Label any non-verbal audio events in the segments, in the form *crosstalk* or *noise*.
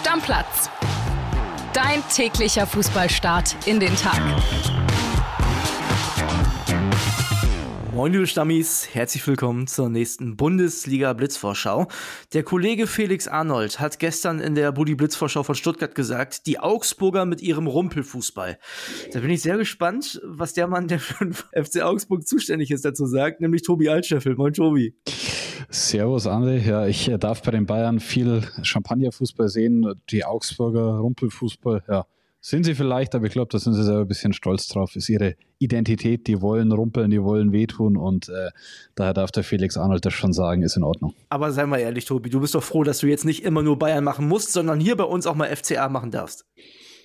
Stammplatz. Dein täglicher Fußballstart in den Tag. Moin liebe Stammis, herzlich willkommen zur nächsten Bundesliga Blitzvorschau. Der Kollege Felix Arnold hat gestern in der Budi Blitzvorschau von Stuttgart gesagt, die Augsburger mit ihrem Rumpelfußball. Da bin ich sehr gespannt, was der Mann, der für den *laughs* FC Augsburg zuständig ist, dazu sagt, nämlich Tobi Altscheffel. Moin Tobi. Servus André, ja, ich äh, darf bei den Bayern viel Champagnerfußball sehen, die Augsburger Rumpelfußball, ja sind sie vielleicht, aber ich glaube, da sind sie selber ein bisschen stolz drauf. Ist ihre Identität, die wollen rumpeln, die wollen wehtun und äh, daher darf der Felix Arnold das schon sagen, ist in Ordnung. Aber sei mal ehrlich, Tobi, du bist doch froh, dass du jetzt nicht immer nur Bayern machen musst, sondern hier bei uns auch mal FCA machen darfst.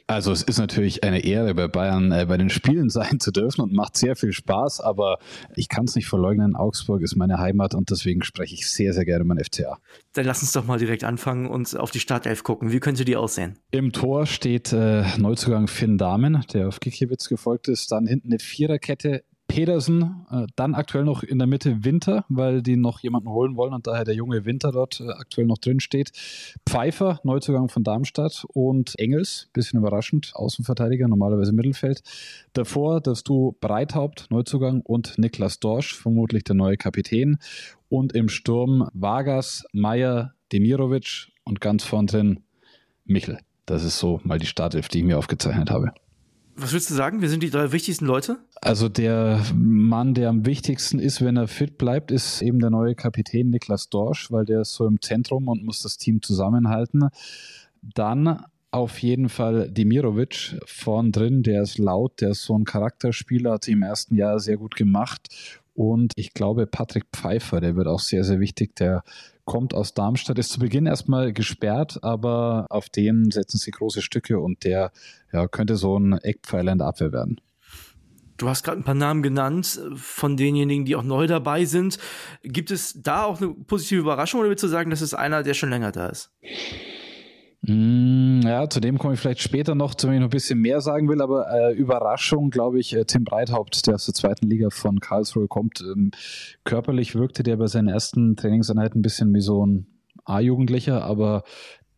Also es ist natürlich eine Ehre, bei Bayern äh, bei den Spielen *laughs* sein zu dürfen und macht sehr viel Spaß, aber ich kann es nicht verleugnen, Augsburg ist meine Heimat und deswegen spreche ich sehr, sehr gerne mein FCA. Dann lass uns doch mal direkt anfangen und auf die Startelf gucken. Wie könnte die aussehen? Im Tor steht äh, Neuzugang Finn Dahmen, der auf Gikiewicz gefolgt ist. Dann hinten eine Viererkette Pedersen, äh, dann aktuell noch in der Mitte Winter, weil die noch jemanden holen wollen und daher der junge Winter dort äh, aktuell noch drin steht. Pfeiffer, Neuzugang von Darmstadt und Engels, bisschen überraschend, Außenverteidiger, normalerweise Mittelfeld. Davor das du Breithaupt, Neuzugang und Niklas Dorsch, vermutlich der neue Kapitän. Und im Sturm Vargas, Meyer, Demirovic und ganz vorn drin Michel. Das ist so mal die Startelf, die ich mir aufgezeichnet habe. Was würdest du sagen? Wer sind die drei wichtigsten Leute? Also der Mann, der am wichtigsten ist, wenn er fit bleibt, ist eben der neue Kapitän Niklas Dorsch, weil der ist so im Zentrum und muss das Team zusammenhalten. Dann auf jeden Fall Demirovic vorn drin, der ist laut, der ist so ein Charakterspieler, hat im ersten Jahr sehr gut gemacht. Und ich glaube, Patrick Pfeiffer, der wird auch sehr, sehr wichtig. Der kommt aus Darmstadt, ist zu Beginn erstmal gesperrt, aber auf den setzen sie große Stücke und der ja, könnte so ein Eckpfeiler in der Abwehr werden. Du hast gerade ein paar Namen genannt von denjenigen, die auch neu dabei sind. Gibt es da auch eine positive Überraschung oder willst du sagen, das ist einer, der schon länger da ist? Mm, ja, zu dem komme ich vielleicht später noch, zu dem ich noch ein bisschen mehr sagen will, aber äh, Überraschung, glaube ich, äh, Tim Breithaupt, der aus der zweiten Liga von Karlsruhe kommt. Ähm, körperlich wirkte der bei seinen ersten Trainingseinheiten ein bisschen wie so ein A-Jugendlicher, aber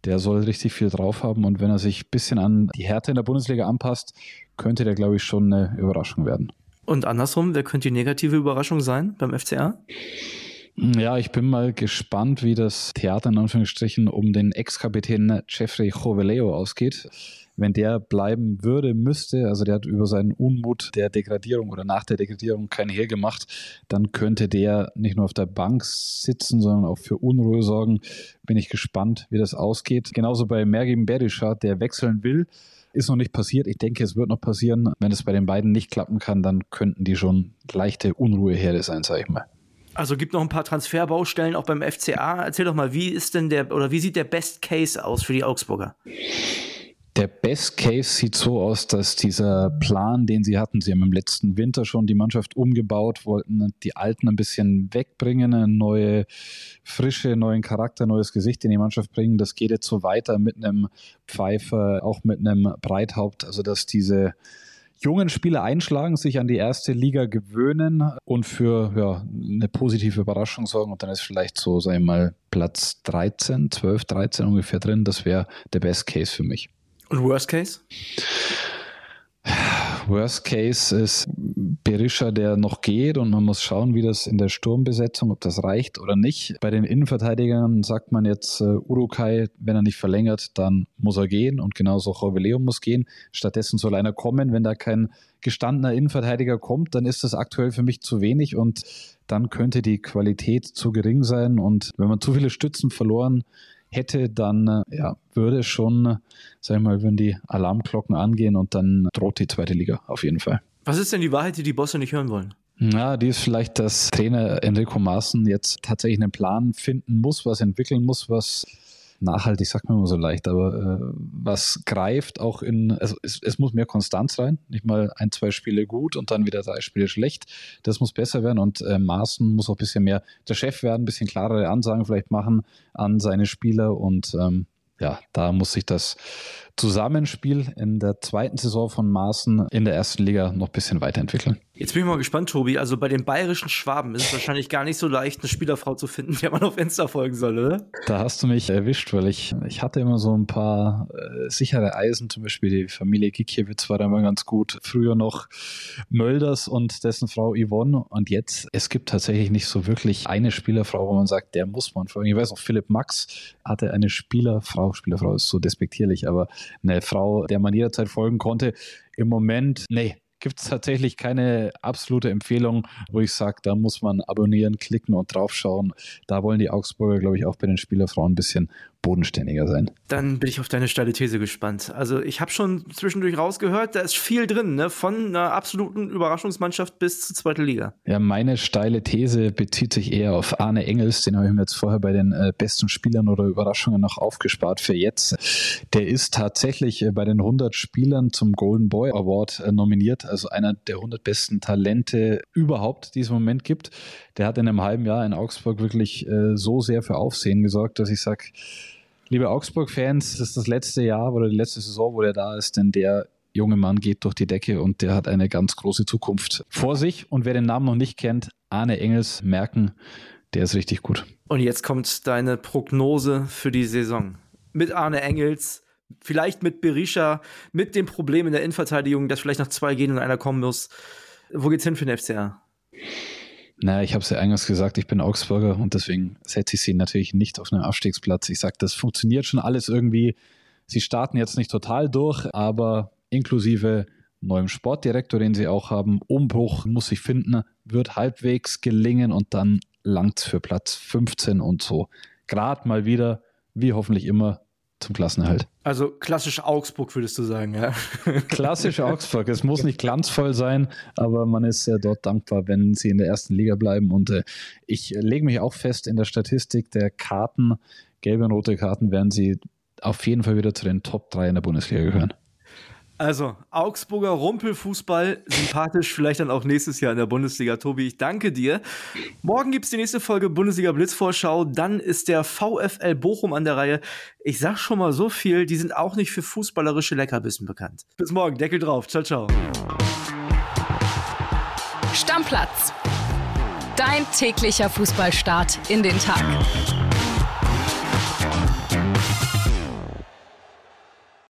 der soll richtig viel drauf haben und wenn er sich ein bisschen an die Härte in der Bundesliga anpasst, könnte der, glaube ich, schon eine Überraschung werden. Und andersrum, wer könnte die negative Überraschung sein beim FCA? Ja, ich bin mal gespannt, wie das Theater in Anführungsstrichen um den Ex-Kapitän Jeffrey Joveleo ausgeht. Wenn der bleiben würde, müsste, also der hat über seinen Unmut der Degradierung oder nach der Degradierung kein Hehl gemacht, dann könnte der nicht nur auf der Bank sitzen, sondern auch für Unruhe sorgen. Bin ich gespannt, wie das ausgeht. Genauso bei Mergim Berisha, der wechseln will. Ist noch nicht passiert. Ich denke, es wird noch passieren. Wenn es bei den beiden nicht klappen kann, dann könnten die schon leichte Unruheherde sein, sag ich mal. Also gibt noch ein paar Transferbaustellen auch beim FCA. Erzähl doch mal, wie ist denn der oder wie sieht der Best Case aus für die Augsburger? Der Best Case sieht so aus, dass dieser Plan, den sie hatten, sie haben im letzten Winter schon die Mannschaft umgebaut, wollten die Alten ein bisschen wegbringen, eine neue Frische, neuen Charakter, neues Gesicht in die Mannschaft bringen. Das geht jetzt so weiter mit einem Pfeifer, auch mit einem Breithaupt, also dass diese jungen Spieler einschlagen, sich an die erste Liga gewöhnen und für ja, eine positive Überraschung sorgen. Und dann ist vielleicht so, sagen wir mal, Platz 13, 12, 13 ungefähr drin. Das wäre der Best Case für mich. Und Worst Case? Worst Case ist Berisha, der noch geht und man muss schauen, wie das in der Sturmbesetzung, ob das reicht oder nicht. Bei den Innenverteidigern sagt man jetzt, uh, Urukai, wenn er nicht verlängert, dann muss er gehen und genauso Joveleo muss gehen. Stattdessen soll einer kommen. Wenn da kein gestandener Innenverteidiger kommt, dann ist das aktuell für mich zu wenig und dann könnte die Qualität zu gering sein und wenn man zu viele Stützen verloren hätte, dann äh, ja, würde schon, sag ich mal, würden die Alarmglocken angehen und dann droht die zweite Liga auf jeden Fall. Was ist denn die Wahrheit, die die Bosse nicht hören wollen? Ja, die ist vielleicht, dass Trainer Enrico Maaßen jetzt tatsächlich einen Plan finden muss, was entwickeln muss, was nachhaltig sagt man immer so leicht, aber äh, was greift auch in, also es, es muss mehr Konstanz rein, nicht mal ein, zwei Spiele gut und dann wieder drei Spiele schlecht. Das muss besser werden und äh, Maaßen muss auch ein bisschen mehr der Chef werden, ein bisschen klarere Ansagen vielleicht machen an seine Spieler und ähm, ja, da muss sich das Zusammenspiel in der zweiten Saison von Maaßen in der ersten Liga noch ein bisschen weiterentwickeln. Jetzt bin ich mal gespannt, Tobi. Also bei den bayerischen Schwaben ist es wahrscheinlich gar nicht so leicht, eine Spielerfrau zu finden, der man auf Insta folgen soll, oder? Da hast du mich erwischt, weil ich, ich hatte immer so ein paar äh, sichere Eisen, zum Beispiel die Familie Gikiewicz war da immer ganz gut. Früher noch Mölders und dessen Frau Yvonne. Und jetzt, es gibt tatsächlich nicht so wirklich eine Spielerfrau, wo man sagt, der muss man folgen. Ich weiß auch, Philipp Max hatte eine Spielerfrau, Spielerfrau ist so despektierlich, aber eine Frau, der man jederzeit folgen konnte. Im Moment, nee, gibt es tatsächlich keine absolute Empfehlung, wo ich sage, da muss man abonnieren, klicken und draufschauen. Da wollen die Augsburger, glaube ich, auch bei den Spielerfrauen ein bisschen bodenständiger sein. Dann bin ich auf deine steile These gespannt. Also ich habe schon zwischendurch rausgehört, da ist viel drin, ne? von einer absoluten Überraschungsmannschaft bis zur zweiten Liga. Ja, meine steile These bezieht sich eher auf Arne Engels, den habe ich mir jetzt vorher bei den äh, besten Spielern oder Überraschungen noch aufgespart für jetzt. Der ist tatsächlich äh, bei den 100 Spielern zum Golden Boy Award äh, nominiert, also einer der 100 besten Talente überhaupt, die es im Moment gibt. Der hat in einem halben Jahr in Augsburg wirklich äh, so sehr für Aufsehen gesorgt, dass ich sage, Liebe Augsburg-Fans, das ist das letzte Jahr oder die letzte Saison, wo der da ist, denn der junge Mann geht durch die Decke und der hat eine ganz große Zukunft vor sich. Und wer den Namen noch nicht kennt, Arne Engels merken, der ist richtig gut. Und jetzt kommt deine Prognose für die Saison. Mit Arne Engels, vielleicht mit Berisha, mit dem Problem in der Innenverteidigung, dass vielleicht noch zwei gehen und einer kommen muss. Wo geht's hin für den FCA? Naja, ich habe es ja eingangs gesagt, ich bin Augsburger und deswegen setze ich sie natürlich nicht auf einen Abstiegsplatz. Ich sage, das funktioniert schon alles irgendwie. Sie starten jetzt nicht total durch, aber inklusive neuem Sportdirektor, den sie auch haben, Umbruch muss ich finden, wird halbwegs gelingen und dann langt für Platz 15 und so. Gerade mal wieder, wie hoffentlich immer, zum Klassenerhalt. Also klassisch Augsburg, würdest du sagen, ja? *laughs* Klassisch Augsburg. Es muss nicht glanzvoll sein, aber man ist ja dort dankbar, wenn sie in der ersten Liga bleiben. Und äh, ich lege mich auch fest in der Statistik der Karten, gelbe und rote Karten, werden sie auf jeden Fall wieder zu den Top 3 in der Bundesliga gehören. Also, Augsburger Rumpelfußball, sympathisch, vielleicht dann auch nächstes Jahr in der Bundesliga. Tobi, ich danke dir. Morgen gibt es die nächste Folge Bundesliga Blitzvorschau. Dann ist der VfL Bochum an der Reihe. Ich sag schon mal so viel, die sind auch nicht für fußballerische Leckerbissen bekannt. Bis morgen, Deckel drauf. Ciao, ciao. Stammplatz. Dein täglicher Fußballstart in den Tag.